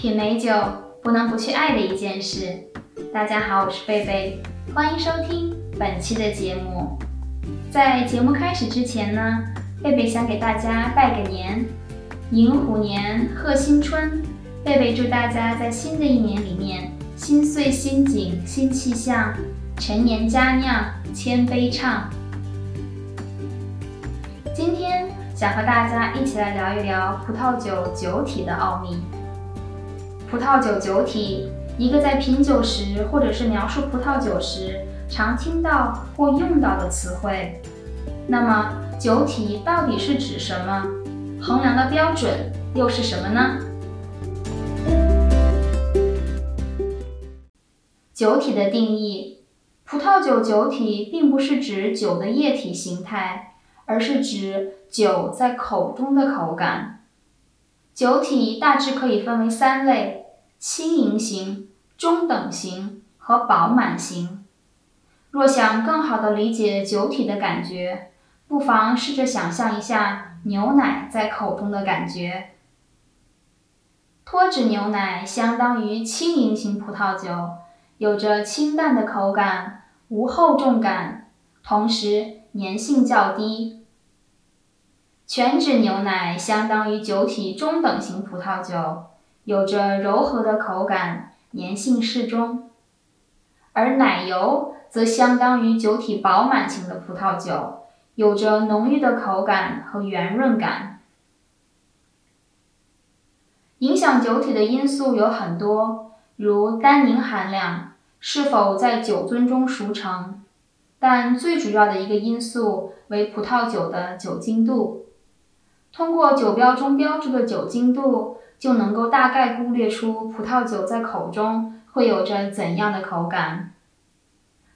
品美酒不能不去爱的一件事。大家好，我是贝贝，欢迎收听本期的节目。在节目开始之前呢，贝贝想给大家拜个年，迎虎年，贺新春。贝贝祝大家在新的一年里面，新岁新景新气象，陈年佳酿千杯畅。今天想和大家一起来聊一聊葡萄酒酒体的奥秘。葡萄酒酒体，一个在品酒时或者是描述葡萄酒时常听到或用到的词汇。那么，酒体到底是指什么？衡量的标准又是什么呢？酒体的定义：葡萄酒酒体并不是指酒的液体形态，而是指酒在口中的口感。酒体大致可以分为三类：轻盈型、中等型和饱满型。若想更好地理解酒体的感觉，不妨试着想象一下牛奶在口中的感觉。脱脂牛奶相当于轻盈型葡萄酒，有着清淡的口感，无厚重感，同时粘性较低。全脂牛奶相当于酒体中等型葡萄酒，有着柔和的口感，粘性适中；而奶油则相当于酒体饱满型的葡萄酒，有着浓郁的口感和圆润感。影响酒体的因素有很多，如单宁含量是否在酒樽中熟成，但最主要的一个因素为葡萄酒的酒精度。通过酒标中标注的酒精度，就能够大概估略出葡萄酒在口中会有着怎样的口感。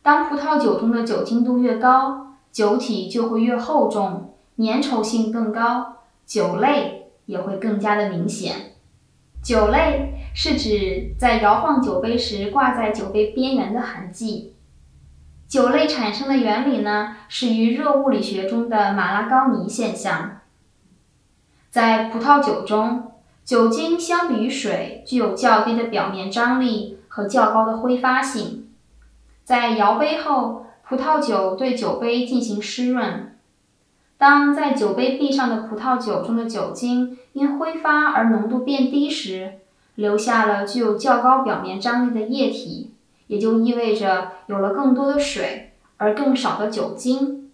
当葡萄酒中的酒精度越高，酒体就会越厚重，粘稠性更高，酒类也会更加的明显。酒类是指在摇晃酒杯时挂在酒杯边缘的痕迹。酒类产生的原理呢，是与热物理学中的马拉高尼现象。在葡萄酒中，酒精相比于水具有较低的表面张力和较高的挥发性。在摇杯后，葡萄酒对酒杯进行湿润。当在酒杯壁上的葡萄酒中的酒精因挥发而浓度变低时，留下了具有较高表面张力的液体，也就意味着有了更多的水而更少的酒精。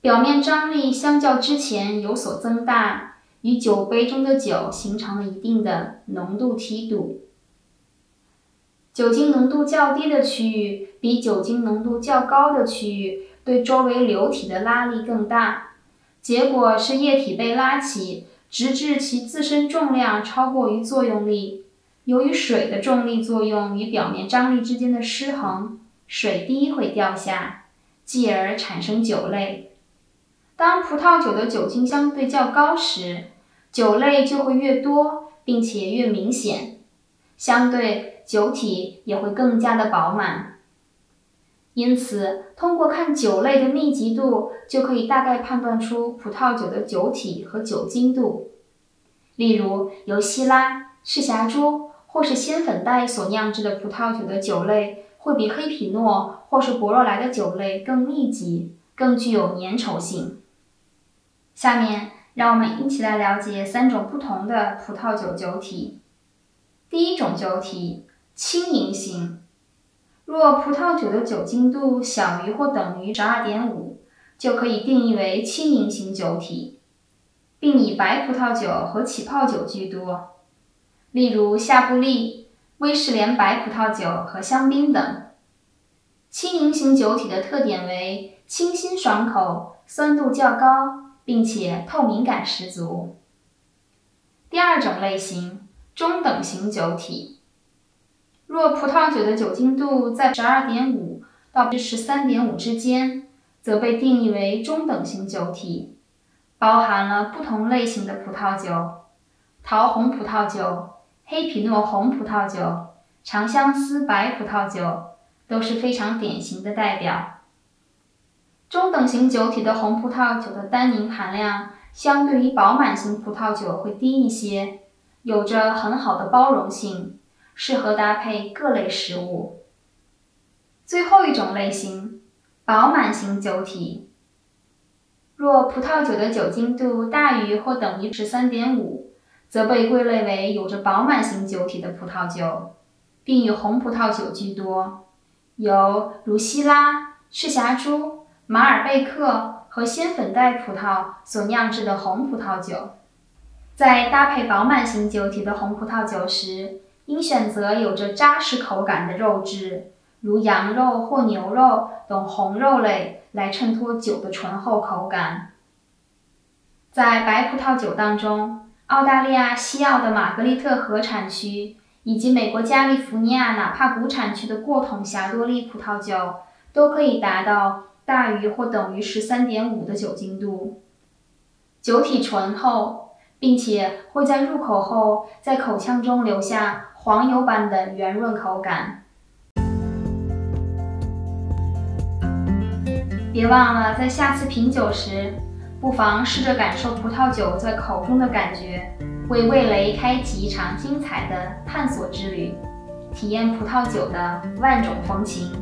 表面张力相较之前有所增大。与酒杯中的酒形成了一定的浓度梯度，酒精浓度较低的区域比酒精浓度较高的区域对周围流体的拉力更大，结果是液体被拉起，直至其自身重量超过于作用力。由于水的重力作用与表面张力之间的失衡，水滴会掉下，继而产生酒类。当葡萄酒的酒精相对较高时，酒类就会越多，并且越明显，相对酒体也会更加的饱满。因此，通过看酒类的密集度，就可以大概判断出葡萄酒的酒体和酒精度。例如，由西拉、赤霞珠或是仙粉黛所酿制的葡萄酒的酒类，会比黑皮诺或是博若莱的酒类更密集，更具有粘稠性。下面让我们一起来了解三种不同的葡萄酒酒体。第一种酒体，轻盈型。若葡萄酒的酒精度小于或等于十二点五，就可以定义为轻盈型酒体，并以白葡萄酒和起泡酒居多，例如夏布利、威士莲白葡萄酒和香槟等。轻盈型酒体的特点为清新爽口，酸度较高。并且透明感十足。第二种类型，中等型酒体。若葡萄酒的酒精度在十二点五到十三点五之间，则被定义为中等型酒体，包含了不同类型的葡萄酒，桃红葡萄酒、黑皮诺红葡萄酒、长相思白葡萄酒都是非常典型的代表。中等型酒体的红葡萄酒的单宁含量相对于饱满型葡萄酒会低一些，有着很好的包容性，适合搭配各类食物。最后一种类型，饱满型酒体。若葡萄酒的酒精度大于或等于十三点五，则被归类为有着饱满型酒体的葡萄酒，并以红葡萄酒居多，有如希拉、赤霞珠、马尔贝克和仙粉黛葡萄所酿制的红葡萄酒。在搭配饱满型酒体的红葡萄酒时，应选择有着扎实口感的肉质，如羊肉或牛肉等红肉类，来衬托酒的醇厚口感。在白葡萄酒当中，澳大利亚西澳的玛格丽特河产区以及美国加利福尼亚纳帕谷产区的过桶霞多丽葡萄酒都可以达到大于或等于十三点五的酒精度，酒体醇厚。并且会在入口后，在口腔中留下黄油般的圆润口感。别忘了，在下次品酒时，不妨试着感受葡萄酒在口中的感觉，为味蕾开启一场精彩的探索之旅，体验葡萄酒的万种风情。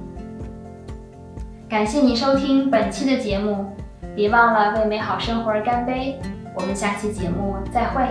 感谢你收听本期的节目，别忘了为美好生活而干杯。我们下期节目再会。